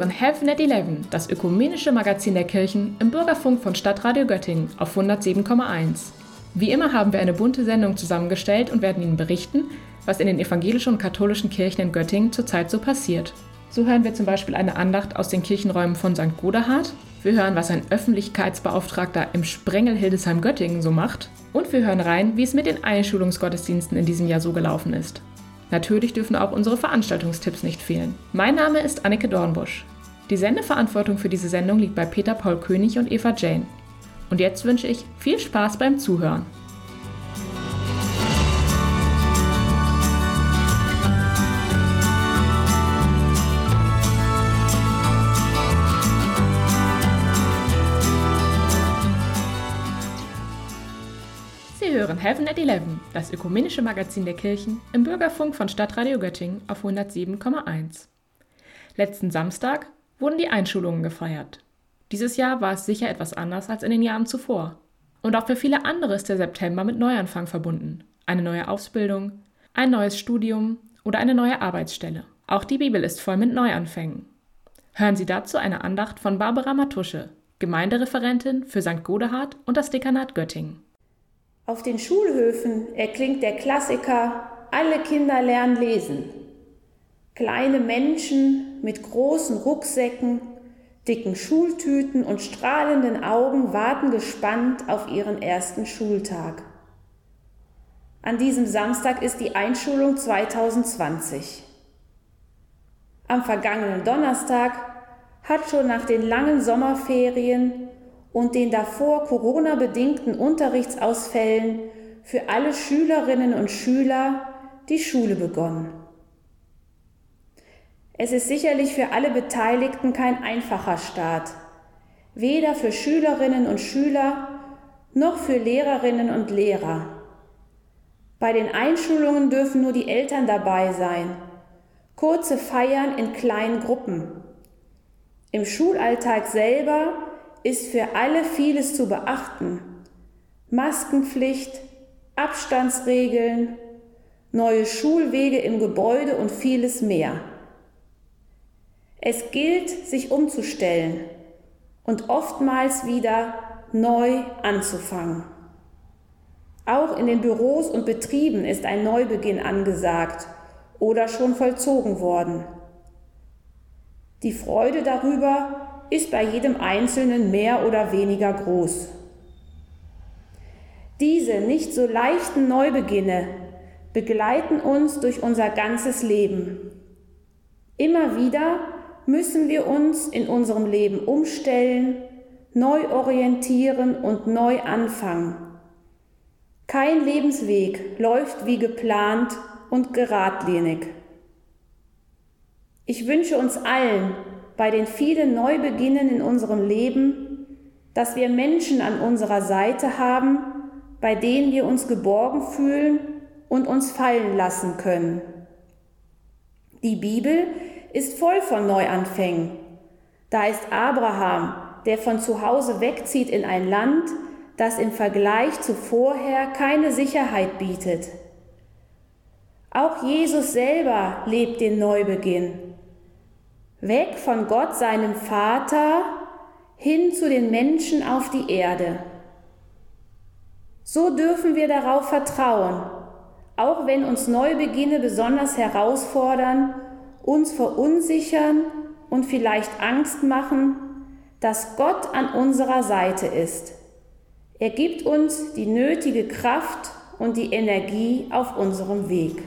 Hören Heaven at 11, das ökumenische Magazin der Kirchen im Bürgerfunk von Stadtradio Göttingen auf 107,1. Wie immer haben wir eine bunte Sendung zusammengestellt und werden Ihnen berichten, was in den evangelischen und katholischen Kirchen in Göttingen zurzeit so passiert. So hören wir zum Beispiel eine Andacht aus den Kirchenräumen von St. Godehard, wir hören, was ein Öffentlichkeitsbeauftragter im Sprengel Hildesheim Göttingen so macht und wir hören rein, wie es mit den Einschulungsgottesdiensten in diesem Jahr so gelaufen ist. Natürlich dürfen auch unsere Veranstaltungstipps nicht fehlen. Mein Name ist Annike Dornbusch. Die Sendeverantwortung für diese Sendung liegt bei Peter Paul König und Eva Jane. Und jetzt wünsche ich viel Spaß beim Zuhören. Sie hören Heaven at 11, das ökumenische Magazin der Kirchen im Bürgerfunk von Stadtradio Göttingen auf 107,1. Letzten Samstag wurden die Einschulungen gefeiert. Dieses Jahr war es sicher etwas anders als in den Jahren zuvor. Und auch für viele andere ist der September mit Neuanfang verbunden. Eine neue Ausbildung, ein neues Studium oder eine neue Arbeitsstelle. Auch die Bibel ist voll mit Neuanfängen. Hören Sie dazu eine Andacht von Barbara Matusche, Gemeindereferentin für St. Godehard und das Dekanat Göttingen. Auf den Schulhöfen erklingt der Klassiker Alle Kinder lernen lesen. Kleine Menschen mit großen Rucksäcken, dicken Schultüten und strahlenden Augen warten gespannt auf ihren ersten Schultag. An diesem Samstag ist die Einschulung 2020. Am vergangenen Donnerstag hat schon nach den langen Sommerferien und den davor Corona-bedingten Unterrichtsausfällen für alle Schülerinnen und Schüler die Schule begonnen. Es ist sicherlich für alle Beteiligten kein einfacher Start, weder für Schülerinnen und Schüler noch für Lehrerinnen und Lehrer. Bei den Einschulungen dürfen nur die Eltern dabei sein, kurze Feiern in kleinen Gruppen. Im Schulalltag selber ist für alle vieles zu beachten. Maskenpflicht, Abstandsregeln, neue Schulwege im Gebäude und vieles mehr. Es gilt, sich umzustellen und oftmals wieder neu anzufangen. Auch in den Büros und Betrieben ist ein Neubeginn angesagt oder schon vollzogen worden. Die Freude darüber ist bei jedem Einzelnen mehr oder weniger groß. Diese nicht so leichten Neubeginne begleiten uns durch unser ganzes Leben. Immer wieder müssen wir uns in unserem Leben umstellen, neu orientieren und neu anfangen. Kein Lebensweg läuft wie geplant und geradlinig. Ich wünsche uns allen bei den vielen Neubeginnen in unserem Leben, dass wir Menschen an unserer Seite haben, bei denen wir uns geborgen fühlen und uns fallen lassen können. Die Bibel ist voll von Neuanfängen. Da ist Abraham, der von zu Hause wegzieht in ein Land, das im Vergleich zu vorher keine Sicherheit bietet. Auch Jesus selber lebt den Neubeginn weg von Gott, seinem Vater, hin zu den Menschen auf die Erde. So dürfen wir darauf vertrauen, auch wenn uns Neubeginne besonders herausfordern, uns verunsichern und vielleicht Angst machen, dass Gott an unserer Seite ist. Er gibt uns die nötige Kraft und die Energie auf unserem Weg.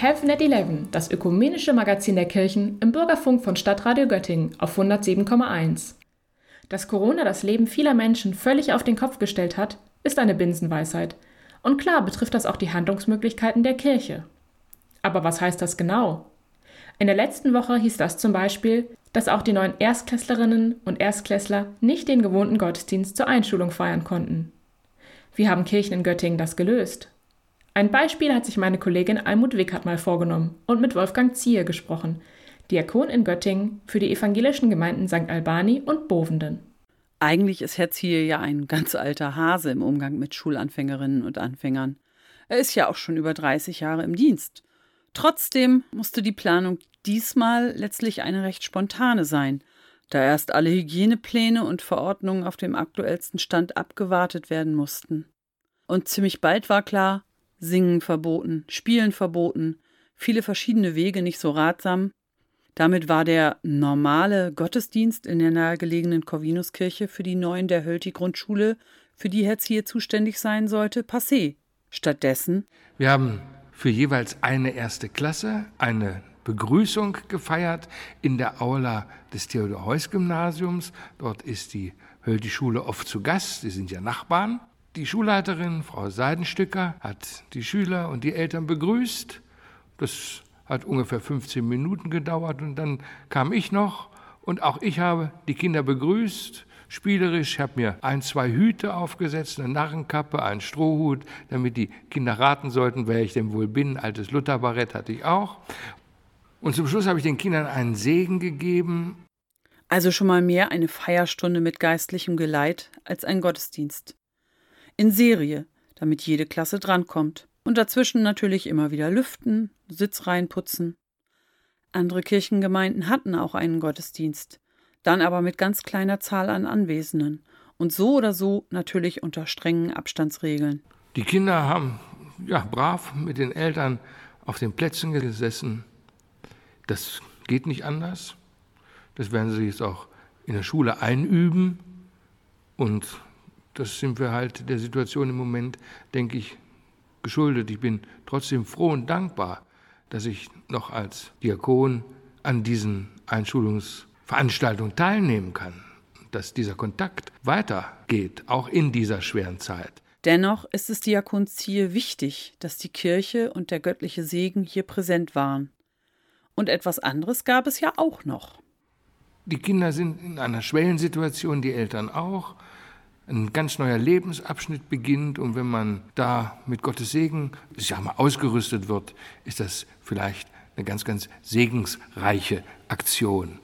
At 11, das ökumenische Magazin der Kirchen im Bürgerfunk von Stadtradio Göttingen auf 107,1. Dass Corona das Leben vieler Menschen völlig auf den Kopf gestellt hat, ist eine Binsenweisheit. Und klar betrifft das auch die Handlungsmöglichkeiten der Kirche. Aber was heißt das genau? In der letzten Woche hieß das zum Beispiel, dass auch die neuen Erstklässlerinnen und Erstklässler nicht den gewohnten Gottesdienst zur Einschulung feiern konnten. Wie haben Kirchen in Göttingen das gelöst? Ein Beispiel hat sich meine Kollegin Almut Wickert mal vorgenommen und mit Wolfgang Ziehe gesprochen, Diakon in Göttingen für die evangelischen Gemeinden St. Albani und Bovenden. Eigentlich ist Herr Ziel ja ein ganz alter Hase im Umgang mit Schulanfängerinnen und Anfängern. Er ist ja auch schon über 30 Jahre im Dienst. Trotzdem musste die Planung diesmal letztlich eine recht spontane sein, da erst alle Hygienepläne und Verordnungen auf dem aktuellsten Stand abgewartet werden mussten. Und ziemlich bald war klar, Singen verboten, Spielen verboten, viele verschiedene Wege nicht so ratsam. Damit war der normale Gottesdienst in der nahegelegenen Corvinuskirche für die Neuen der Hölti-Grundschule, für die Herz hier zuständig sein sollte, passé. Stattdessen. Wir haben für jeweils eine erste Klasse eine Begrüßung gefeiert in der Aula des Theodor-Heuss-Gymnasiums. Dort ist die Höldi-Schule oft zu Gast. Sie sind ja Nachbarn. Die Schulleiterin, Frau Seidenstücker, hat die Schüler und die Eltern begrüßt. Das hat ungefähr 15 Minuten gedauert und dann kam ich noch und auch ich habe die Kinder begrüßt, spielerisch. Habe mir ein, zwei Hüte aufgesetzt, eine Narrenkappe, einen Strohhut, damit die Kinder raten sollten, wer ich denn wohl bin. Altes Lutherbarett hatte ich auch. Und zum Schluss habe ich den Kindern einen Segen gegeben. Also schon mal mehr eine Feierstunde mit geistlichem Geleit als ein Gottesdienst in Serie, damit jede Klasse drankommt. Und dazwischen natürlich immer wieder lüften, Sitzreihen putzen. Andere Kirchengemeinden hatten auch einen Gottesdienst, dann aber mit ganz kleiner Zahl an Anwesenden und so oder so natürlich unter strengen Abstandsregeln. Die Kinder haben ja brav mit den Eltern auf den Plätzen gesessen. Das geht nicht anders. Das werden sie jetzt auch in der Schule einüben und das sind wir halt der Situation im Moment, denke ich, geschuldet. Ich bin trotzdem froh und dankbar, dass ich noch als Diakon an diesen Einschulungsveranstaltungen teilnehmen kann, dass dieser Kontakt weitergeht, auch in dieser schweren Zeit. Dennoch ist es Diakons Ziel wichtig, dass die Kirche und der göttliche Segen hier präsent waren. Und etwas anderes gab es ja auch noch. Die Kinder sind in einer Schwellensituation, die Eltern auch ein ganz neuer Lebensabschnitt beginnt und wenn man da mit Gottes Segen, ich mal, ausgerüstet wird, ist das vielleicht eine ganz, ganz segensreiche Aktion.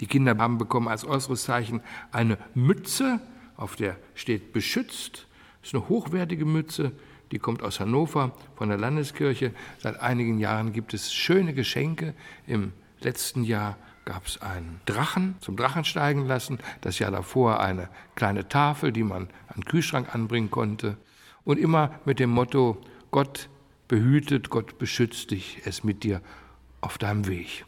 Die Kinder haben bekommen als äußeres Zeichen eine Mütze, auf der steht beschützt. Das ist eine hochwertige Mütze, die kommt aus Hannover von der Landeskirche. Seit einigen Jahren gibt es schöne Geschenke. Im letzten Jahr gab es einen Drachen zum Drachen steigen lassen, das Jahr davor eine kleine Tafel, die man an den Kühlschrank anbringen konnte und immer mit dem Motto, Gott behütet, Gott beschützt dich, es mit dir auf deinem Weg.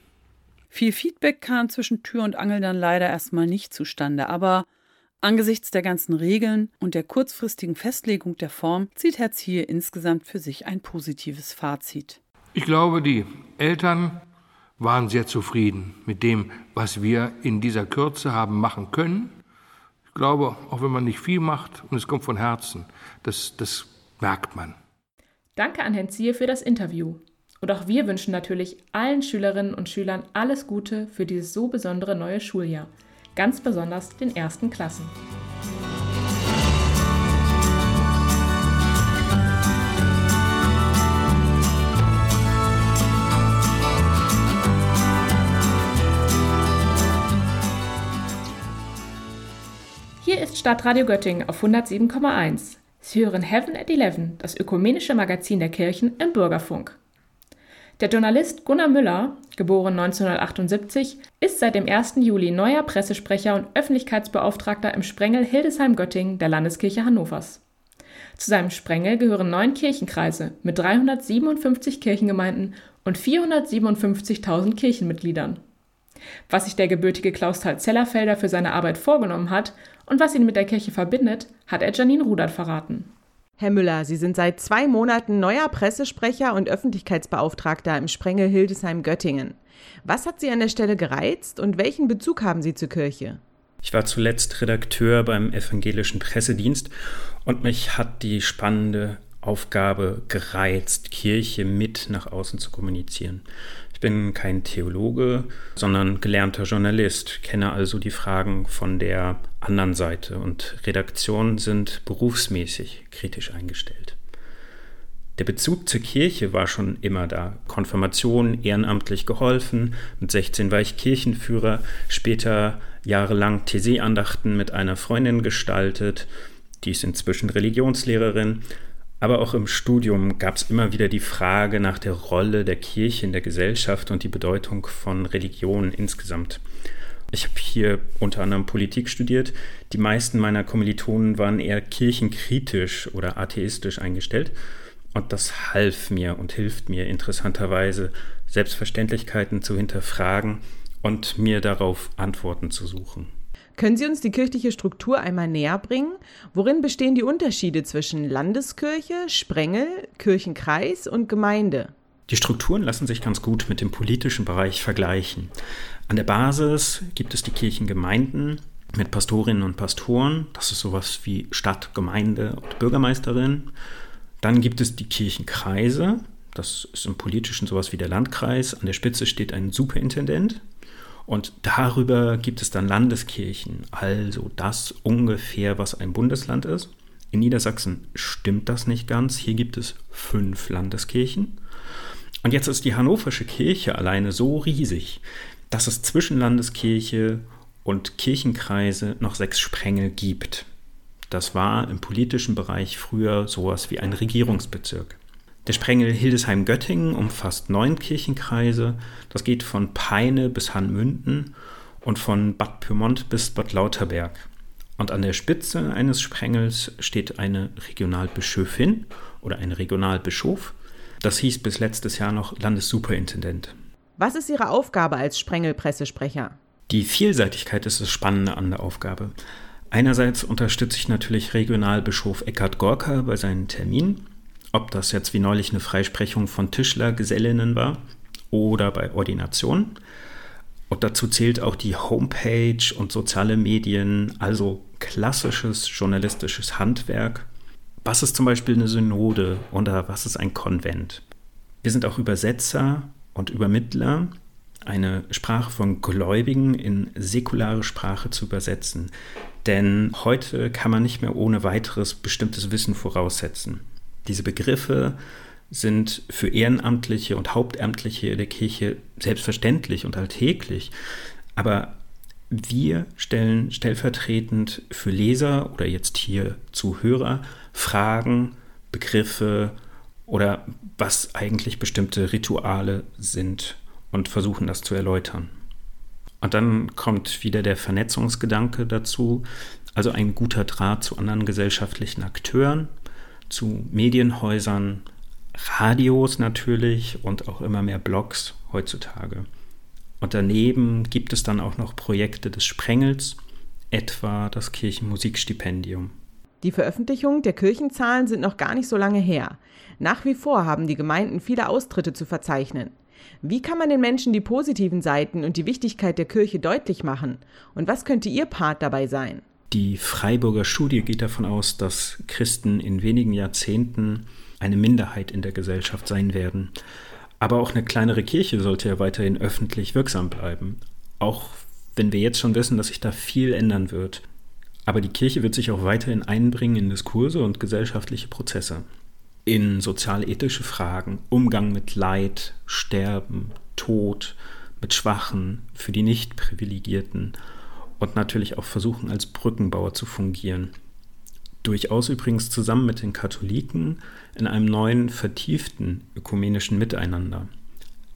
Viel Feedback kam zwischen Tür und Angel dann leider erstmal nicht zustande, aber angesichts der ganzen Regeln und der kurzfristigen Festlegung der Form zieht Herr Ziehe insgesamt für sich ein positives Fazit. Ich glaube, die Eltern waren sehr zufrieden mit dem, was wir in dieser Kürze haben machen können. Ich glaube, auch wenn man nicht viel macht und es kommt von Herzen, das, das merkt man. Danke an Herrn Zier für das Interview. Und auch wir wünschen natürlich allen Schülerinnen und Schülern alles Gute für dieses so besondere neue Schuljahr, ganz besonders den ersten Klassen. Hier ist Stadtradio Göttingen auf 107,1. Sie hören Heaven at Eleven, das ökumenische Magazin der Kirchen im Bürgerfunk. Der Journalist Gunnar Müller, geboren 1978, ist seit dem 1. Juli neuer Pressesprecher und Öffentlichkeitsbeauftragter im Sprengel Hildesheim-Göttingen der Landeskirche Hannovers. Zu seinem Sprengel gehören neun Kirchenkreise mit 357 Kirchengemeinden und 457.000 Kirchenmitgliedern. Was sich der gebürtige Klaus Zellerfelder für seine Arbeit vorgenommen hat und was ihn mit der Kirche verbindet, hat er Janine Rudert verraten. Herr Müller, Sie sind seit zwei Monaten neuer Pressesprecher und Öffentlichkeitsbeauftragter im Sprengel Hildesheim-Göttingen. Was hat Sie an der Stelle gereizt und welchen Bezug haben Sie zur Kirche? Ich war zuletzt Redakteur beim evangelischen Pressedienst und mich hat die spannende Aufgabe gereizt, Kirche mit nach außen zu kommunizieren bin kein Theologe, sondern gelernter Journalist, kenne also die Fragen von der anderen Seite und Redaktionen sind berufsmäßig kritisch eingestellt. Der Bezug zur Kirche war schon immer da. Konfirmation, ehrenamtlich geholfen, mit 16 war ich Kirchenführer, später jahrelang TC-Andachten mit einer Freundin gestaltet, die ist inzwischen Religionslehrerin. Aber auch im Studium gab es immer wieder die Frage nach der Rolle der Kirche in der Gesellschaft und die Bedeutung von Religion insgesamt. Ich habe hier unter anderem Politik studiert. Die meisten meiner Kommilitonen waren eher kirchenkritisch oder atheistisch eingestellt. Und das half mir und hilft mir interessanterweise, Selbstverständlichkeiten zu hinterfragen und mir darauf Antworten zu suchen. Können Sie uns die kirchliche Struktur einmal näher bringen? Worin bestehen die Unterschiede zwischen Landeskirche, Sprengel, Kirchenkreis und Gemeinde? Die Strukturen lassen sich ganz gut mit dem politischen Bereich vergleichen. An der Basis gibt es die Kirchengemeinden mit Pastorinnen und Pastoren. Das ist sowas wie Stadt, Gemeinde und Bürgermeisterin. Dann gibt es die Kirchenkreise. Das ist im politischen sowas wie der Landkreis. An der Spitze steht ein Superintendent. Und darüber gibt es dann Landeskirchen, also das ungefähr, was ein Bundesland ist. In Niedersachsen stimmt das nicht ganz. Hier gibt es fünf Landeskirchen. Und jetzt ist die Hannoversche Kirche alleine so riesig, dass es zwischen Landeskirche und Kirchenkreise noch sechs Sprengel gibt. Das war im politischen Bereich früher sowas wie ein Regierungsbezirk. Der Sprengel Hildesheim-Göttingen umfasst neun Kirchenkreise. Das geht von Peine bis Hanmünden und von Bad Pyrmont bis Bad Lauterberg. Und an der Spitze eines Sprengels steht eine Regionalbischöfin oder ein Regionalbischof. Das hieß bis letztes Jahr noch Landessuperintendent. Was ist Ihre Aufgabe als Sprengelpressesprecher? Die Vielseitigkeit ist das Spannende an der Aufgabe. Einerseits unterstütze ich natürlich Regionalbischof Eckhard Gorka bei seinen Terminen, ob das jetzt wie neulich eine Freisprechung von Tischlergesellinnen war oder bei Ordination. Und dazu zählt auch die Homepage und soziale Medien, also klassisches journalistisches Handwerk. Was ist zum Beispiel eine Synode oder was ist ein Konvent? Wir sind auch Übersetzer und Übermittler eine Sprache von Gläubigen in säkulare Sprache zu übersetzen. Denn heute kann man nicht mehr ohne weiteres bestimmtes Wissen voraussetzen. Diese Begriffe sind für Ehrenamtliche und Hauptamtliche der Kirche selbstverständlich und alltäglich. Aber wir stellen stellvertretend für Leser oder jetzt hier Zuhörer Fragen, Begriffe oder was eigentlich bestimmte Rituale sind und versuchen das zu erläutern. Und dann kommt wieder der Vernetzungsgedanke dazu, also ein guter Draht zu anderen gesellschaftlichen Akteuren, zu Medienhäusern, Radios natürlich und auch immer mehr Blogs heutzutage. Und daneben gibt es dann auch noch Projekte des Sprengels, etwa das Kirchenmusikstipendium. Die Veröffentlichung der Kirchenzahlen sind noch gar nicht so lange her. Nach wie vor haben die Gemeinden viele Austritte zu verzeichnen. Wie kann man den Menschen die positiven Seiten und die Wichtigkeit der Kirche deutlich machen? Und was könnte Ihr Part dabei sein? Die Freiburger Studie geht davon aus, dass Christen in wenigen Jahrzehnten eine Minderheit in der Gesellschaft sein werden. Aber auch eine kleinere Kirche sollte ja weiterhin öffentlich wirksam bleiben. Auch wenn wir jetzt schon wissen, dass sich da viel ändern wird. Aber die Kirche wird sich auch weiterhin einbringen in Diskurse und gesellschaftliche Prozesse in sozialethische Fragen, Umgang mit Leid, Sterben, Tod, mit Schwachen, für die Nicht-Privilegierten und natürlich auch versuchen, als Brückenbauer zu fungieren. Durchaus übrigens zusammen mit den Katholiken in einem neuen, vertieften ökumenischen Miteinander.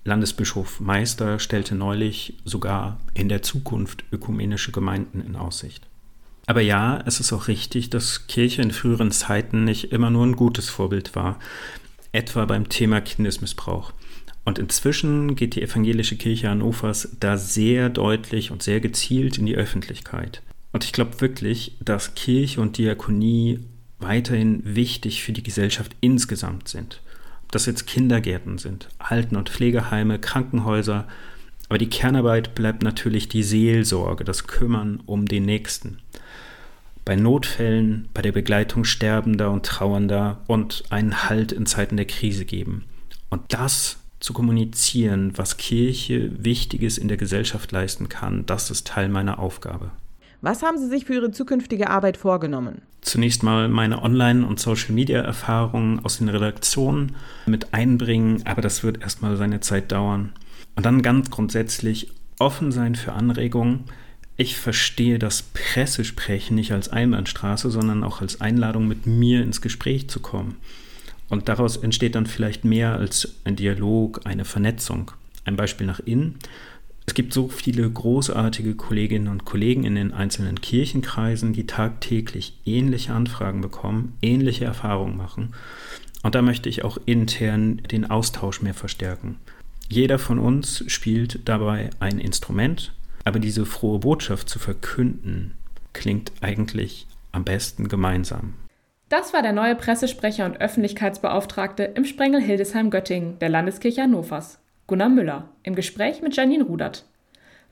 Landesbischof Meister stellte neulich sogar in der Zukunft ökumenische Gemeinden in Aussicht. Aber ja, es ist auch richtig, dass Kirche in früheren Zeiten nicht immer nur ein gutes Vorbild war, etwa beim Thema Kindesmissbrauch. Und inzwischen geht die evangelische Kirche Hannovers da sehr deutlich und sehr gezielt in die Öffentlichkeit. Und ich glaube wirklich, dass Kirche und Diakonie weiterhin wichtig für die Gesellschaft insgesamt sind. Ob das jetzt Kindergärten sind, Alten- und Pflegeheime, Krankenhäuser, aber die Kernarbeit bleibt natürlich die Seelsorge, das Kümmern um den Nächsten bei Notfällen, bei der Begleitung Sterbender und Trauernder und einen Halt in Zeiten der Krise geben. Und das zu kommunizieren, was Kirche Wichtiges in der Gesellschaft leisten kann, das ist Teil meiner Aufgabe. Was haben Sie sich für Ihre zukünftige Arbeit vorgenommen? Zunächst mal meine Online- und Social-Media-Erfahrungen aus den Redaktionen mit einbringen, aber das wird erstmal seine Zeit dauern. Und dann ganz grundsätzlich offen sein für Anregungen. Ich verstehe das Pressesprechen nicht als Einbahnstraße, sondern auch als Einladung, mit mir ins Gespräch zu kommen. Und daraus entsteht dann vielleicht mehr als ein Dialog, eine Vernetzung. Ein Beispiel nach innen. Es gibt so viele großartige Kolleginnen und Kollegen in den einzelnen Kirchenkreisen, die tagtäglich ähnliche Anfragen bekommen, ähnliche Erfahrungen machen. Und da möchte ich auch intern den Austausch mehr verstärken. Jeder von uns spielt dabei ein Instrument, aber diese frohe Botschaft zu verkünden, klingt eigentlich am besten gemeinsam. Das war der neue Pressesprecher und Öffentlichkeitsbeauftragte im Sprengel Hildesheim-Göttingen der Landeskirche Hannovers, Gunnar Müller, im Gespräch mit Janine Rudert.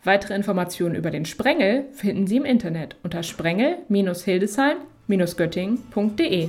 Weitere Informationen über den Sprengel finden Sie im Internet unter sprengel-hildesheim-göttingen.de.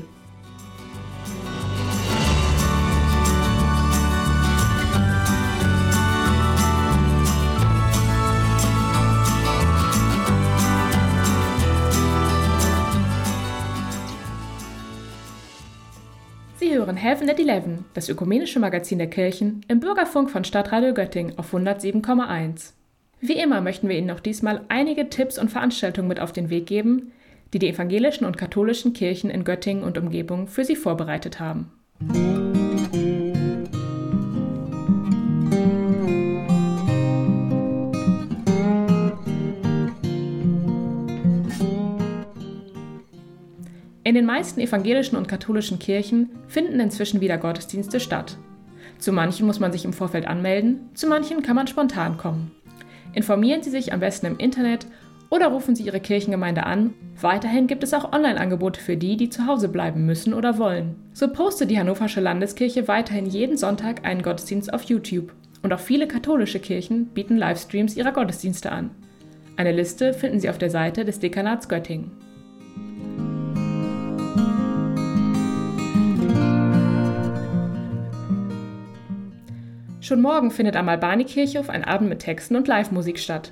Heaven at Eleven, das ökumenische Magazin der Kirchen, im Bürgerfunk von Stadtradio Göttingen auf 107,1. Wie immer möchten wir Ihnen auch diesmal einige Tipps und Veranstaltungen mit auf den Weg geben, die die evangelischen und katholischen Kirchen in Göttingen und Umgebung für Sie vorbereitet haben. In den meisten evangelischen und katholischen Kirchen finden inzwischen wieder Gottesdienste statt. Zu manchen muss man sich im Vorfeld anmelden, zu manchen kann man spontan kommen. Informieren Sie sich am besten im Internet oder rufen Sie Ihre Kirchengemeinde an. Weiterhin gibt es auch Online-Angebote für die, die zu Hause bleiben müssen oder wollen. So postet die Hannoversche Landeskirche weiterhin jeden Sonntag einen Gottesdienst auf YouTube. Und auch viele katholische Kirchen bieten Livestreams ihrer Gottesdienste an. Eine Liste finden Sie auf der Seite des Dekanats Göttingen. Schon morgen findet am Albani-Kirchhof ein Abend mit Texten und Live-Musik statt.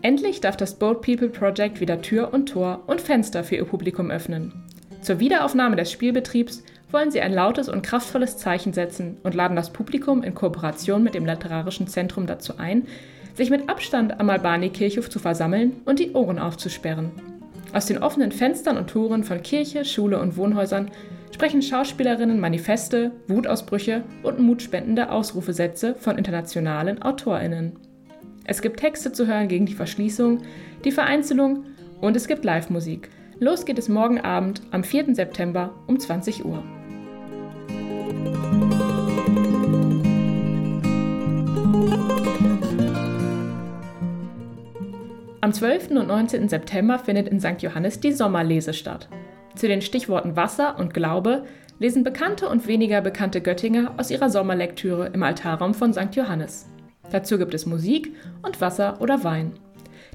Endlich darf das Boat People Project wieder Tür und Tor und Fenster für ihr Publikum öffnen. Zur Wiederaufnahme des Spielbetriebs wollen sie ein lautes und kraftvolles Zeichen setzen und laden das Publikum in Kooperation mit dem Literarischen Zentrum dazu ein, sich mit Abstand am Albani-Kirchhof zu versammeln und die Ohren aufzusperren. Aus den offenen Fenstern und Toren von Kirche, Schule und Wohnhäusern sprechen Schauspielerinnen Manifeste, Wutausbrüche und mutspendende Ausrufesätze von internationalen AutorInnen. Es gibt Texte zu hören gegen die Verschließung, die Vereinzelung und es gibt Live-Musik. Los geht es morgen Abend am 4. September um 20 Uhr. Am 12. und 19. September findet in St. Johannes die Sommerlese statt. Zu den Stichworten Wasser und Glaube lesen bekannte und weniger bekannte Göttinger aus ihrer Sommerlektüre im Altarraum von St. Johannes. Dazu gibt es Musik und Wasser oder Wein.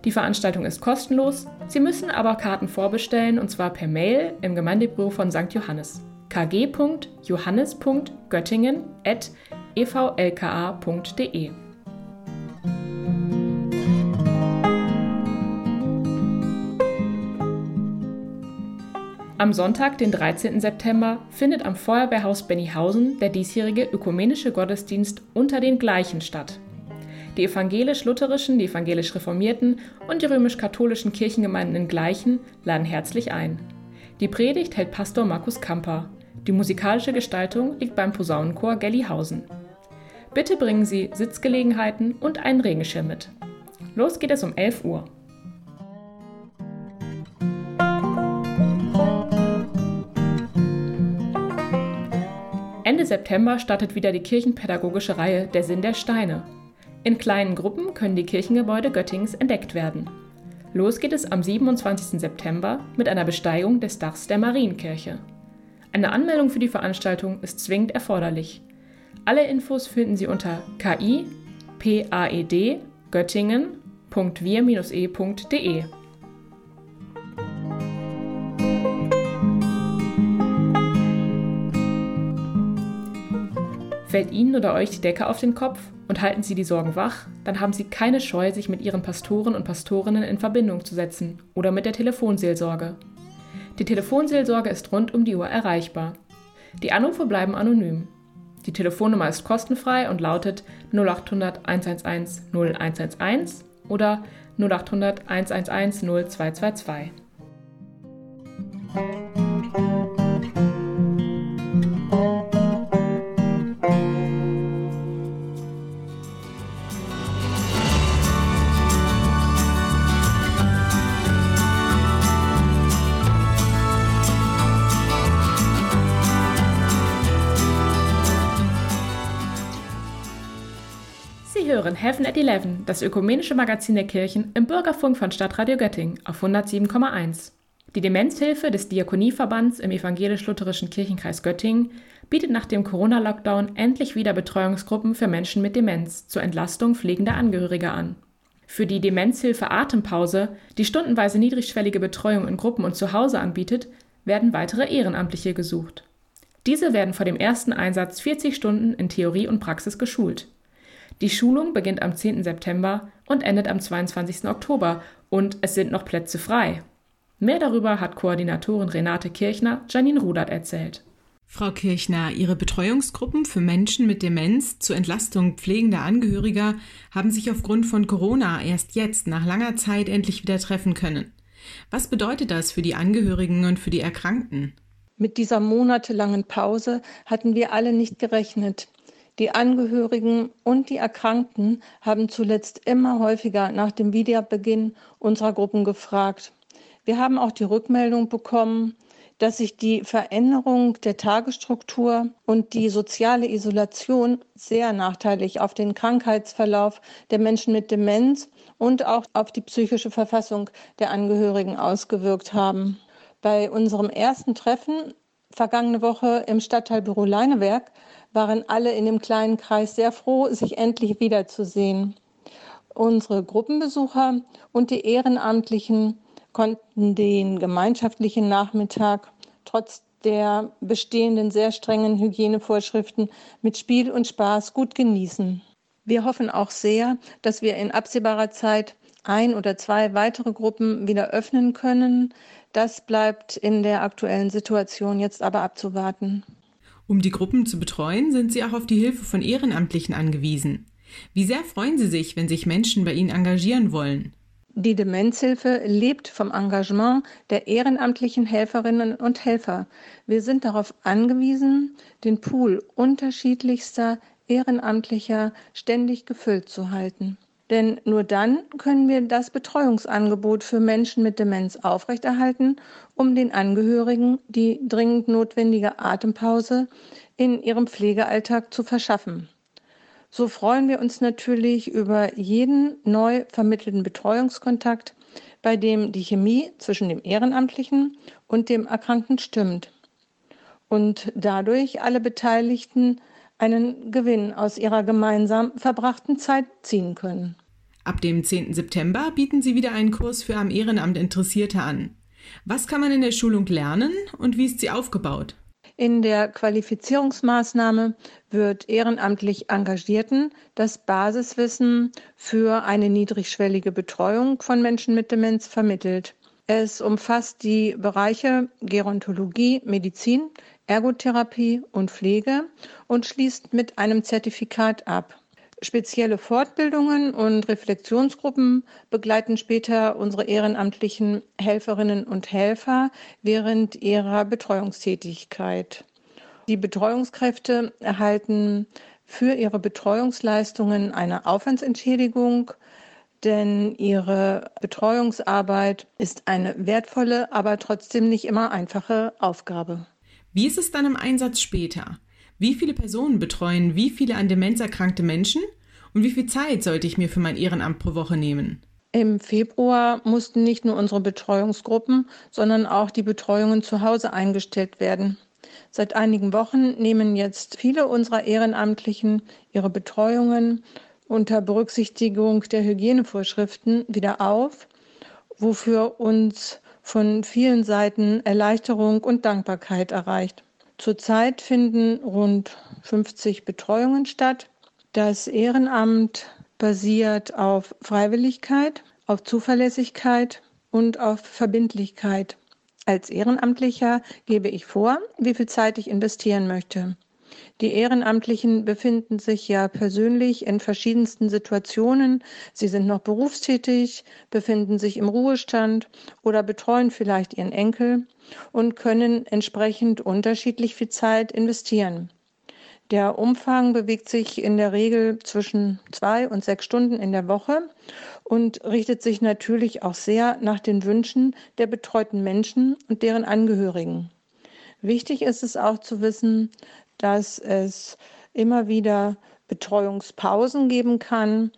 Die Veranstaltung ist kostenlos, Sie müssen aber Karten vorbestellen und zwar per Mail im Gemeindebüro von St. Johannes kg.johannes.göttingen.evlka.de Am Sonntag, den 13. September, findet am Feuerwehrhaus Bennyhausen der diesjährige ökumenische Gottesdienst unter den Gleichen statt. Die evangelisch-lutherischen, die evangelisch-reformierten und die römisch-katholischen Kirchengemeinden in Gleichen laden herzlich ein. Die Predigt hält Pastor Markus Kamper. Die musikalische Gestaltung liegt beim Posaunenchor Gellihausen. Bitte bringen Sie Sitzgelegenheiten und einen Regenschirm mit. Los geht es um 11 Uhr. Ende September startet wieder die kirchenpädagogische Reihe Der Sinn der Steine. In kleinen Gruppen können die Kirchengebäude Göttingens entdeckt werden. Los geht es am 27. September mit einer Besteigung des Dachs der Marienkirche. Eine Anmeldung für die Veranstaltung ist zwingend erforderlich. Alle Infos finden Sie unter ki.paed Fällt Ihnen oder euch die Decke auf den Kopf und halten Sie die Sorgen wach, dann haben Sie keine Scheu, sich mit Ihren Pastoren und Pastorinnen in Verbindung zu setzen oder mit der Telefonseelsorge. Die Telefonseelsorge ist rund um die Uhr erreichbar. Die Anrufe bleiben anonym. Die Telefonnummer ist kostenfrei und lautet 0800 111 0111 oder 0800 111 0222. Heaven at Eleven, das ökumenische Magazin der Kirchen im Bürgerfunk von Stadtradio Göttingen auf 107,1. Die Demenzhilfe des Diakonieverbands im evangelisch-lutherischen Kirchenkreis Göttingen bietet nach dem Corona-Lockdown endlich wieder Betreuungsgruppen für Menschen mit Demenz zur Entlastung pflegender Angehöriger an. Für die Demenzhilfe Atempause, die stundenweise niedrigschwellige Betreuung in Gruppen und zu Hause anbietet, werden weitere Ehrenamtliche gesucht. Diese werden vor dem ersten Einsatz 40 Stunden in Theorie und Praxis geschult. Die Schulung beginnt am 10. September und endet am 22. Oktober und es sind noch Plätze frei. Mehr darüber hat Koordinatorin Renate Kirchner Janine Rudert erzählt. Frau Kirchner, Ihre Betreuungsgruppen für Menschen mit Demenz zur Entlastung pflegender Angehöriger haben sich aufgrund von Corona erst jetzt nach langer Zeit endlich wieder treffen können. Was bedeutet das für die Angehörigen und für die Erkrankten? Mit dieser monatelangen Pause hatten wir alle nicht gerechnet. Die Angehörigen und die Erkrankten haben zuletzt immer häufiger nach dem Wiederbeginn unserer Gruppen gefragt. Wir haben auch die Rückmeldung bekommen, dass sich die Veränderung der Tagesstruktur und die soziale Isolation sehr nachteilig auf den Krankheitsverlauf der Menschen mit Demenz und auch auf die psychische Verfassung der Angehörigen ausgewirkt haben. Bei unserem ersten Treffen vergangene Woche im Stadtteilbüro Leineberg waren alle in dem kleinen Kreis sehr froh, sich endlich wiederzusehen. Unsere Gruppenbesucher und die Ehrenamtlichen konnten den gemeinschaftlichen Nachmittag trotz der bestehenden sehr strengen Hygienevorschriften mit Spiel und Spaß gut genießen. Wir hoffen auch sehr, dass wir in absehbarer Zeit ein oder zwei weitere Gruppen wieder öffnen können. Das bleibt in der aktuellen Situation jetzt aber abzuwarten. Um die Gruppen zu betreuen, sind Sie auch auf die Hilfe von Ehrenamtlichen angewiesen. Wie sehr freuen Sie sich, wenn sich Menschen bei Ihnen engagieren wollen? Die Demenzhilfe lebt vom Engagement der ehrenamtlichen Helferinnen und Helfer. Wir sind darauf angewiesen, den Pool unterschiedlichster Ehrenamtlicher ständig gefüllt zu halten. Denn nur dann können wir das Betreuungsangebot für Menschen mit Demenz aufrechterhalten, um den Angehörigen die dringend notwendige Atempause in ihrem Pflegealltag zu verschaffen. So freuen wir uns natürlich über jeden neu vermittelten Betreuungskontakt, bei dem die Chemie zwischen dem Ehrenamtlichen und dem Erkrankten stimmt und dadurch alle Beteiligten einen Gewinn aus ihrer gemeinsam verbrachten Zeit ziehen können. Ab dem 10. September bieten Sie wieder einen Kurs für am Ehrenamt Interessierte an. Was kann man in der Schulung lernen und wie ist sie aufgebaut? In der Qualifizierungsmaßnahme wird ehrenamtlich Engagierten das Basiswissen für eine niedrigschwellige Betreuung von Menschen mit Demenz vermittelt. Es umfasst die Bereiche Gerontologie, Medizin, Ergotherapie und Pflege und schließt mit einem Zertifikat ab. Spezielle Fortbildungen und Reflexionsgruppen begleiten später unsere ehrenamtlichen Helferinnen und Helfer während ihrer Betreuungstätigkeit. Die Betreuungskräfte erhalten für ihre Betreuungsleistungen eine Aufwandsentschädigung, denn ihre Betreuungsarbeit ist eine wertvolle, aber trotzdem nicht immer einfache Aufgabe. Wie ist es dann im Einsatz später? Wie viele Personen betreuen wie viele an Demenz erkrankte Menschen? Und wie viel Zeit sollte ich mir für mein Ehrenamt pro Woche nehmen? Im Februar mussten nicht nur unsere Betreuungsgruppen, sondern auch die Betreuungen zu Hause eingestellt werden. Seit einigen Wochen nehmen jetzt viele unserer Ehrenamtlichen ihre Betreuungen unter Berücksichtigung der Hygienevorschriften wieder auf, wofür uns von vielen Seiten Erleichterung und Dankbarkeit erreicht. Zurzeit finden rund 50 Betreuungen statt. Das Ehrenamt basiert auf Freiwilligkeit, auf Zuverlässigkeit und auf Verbindlichkeit. Als Ehrenamtlicher gebe ich vor, wie viel Zeit ich investieren möchte. Die Ehrenamtlichen befinden sich ja persönlich in verschiedensten Situationen. Sie sind noch berufstätig, befinden sich im Ruhestand oder betreuen vielleicht ihren Enkel und können entsprechend unterschiedlich viel Zeit investieren. Der Umfang bewegt sich in der Regel zwischen zwei und sechs Stunden in der Woche und richtet sich natürlich auch sehr nach den Wünschen der betreuten Menschen und deren Angehörigen. Wichtig ist es auch zu wissen, dass es immer wieder Betreuungspausen geben kann,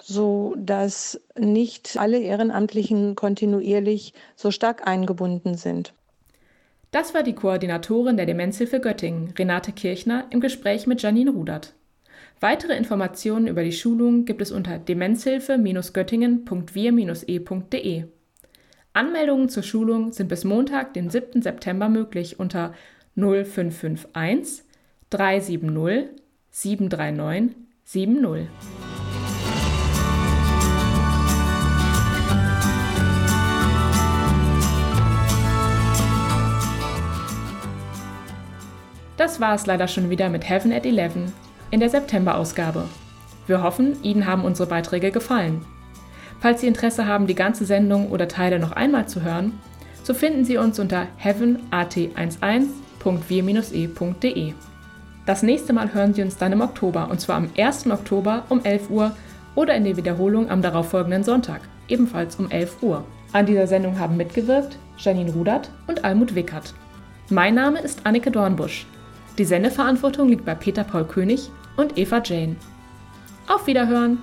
so dass nicht alle Ehrenamtlichen kontinuierlich so stark eingebunden sind. Das war die Koordinatorin der Demenzhilfe Göttingen, Renate Kirchner, im Gespräch mit Janine Rudert. Weitere Informationen über die Schulung gibt es unter demenzhilfe-göttingen.wir-e.de. Anmeldungen zur Schulung sind bis Montag, den 7. September möglich unter 0551 370 739 70. Das war es leider schon wieder mit Heaven at 11 in der September-Ausgabe. Wir hoffen, Ihnen haben unsere Beiträge gefallen. Falls Sie Interesse haben, die ganze Sendung oder Teile noch einmal zu hören, so finden Sie uns unter heavenat11.wir-e.de. Das nächste Mal hören Sie uns dann im Oktober, und zwar am 1. Oktober um 11 Uhr oder in der Wiederholung am darauffolgenden Sonntag, ebenfalls um 11 Uhr. An dieser Sendung haben mitgewirkt Janine Rudert und Almut Wickert. Mein Name ist Annike Dornbusch. Die Sendeverantwortung liegt bei Peter Paul König und Eva Jane. Auf Wiederhören!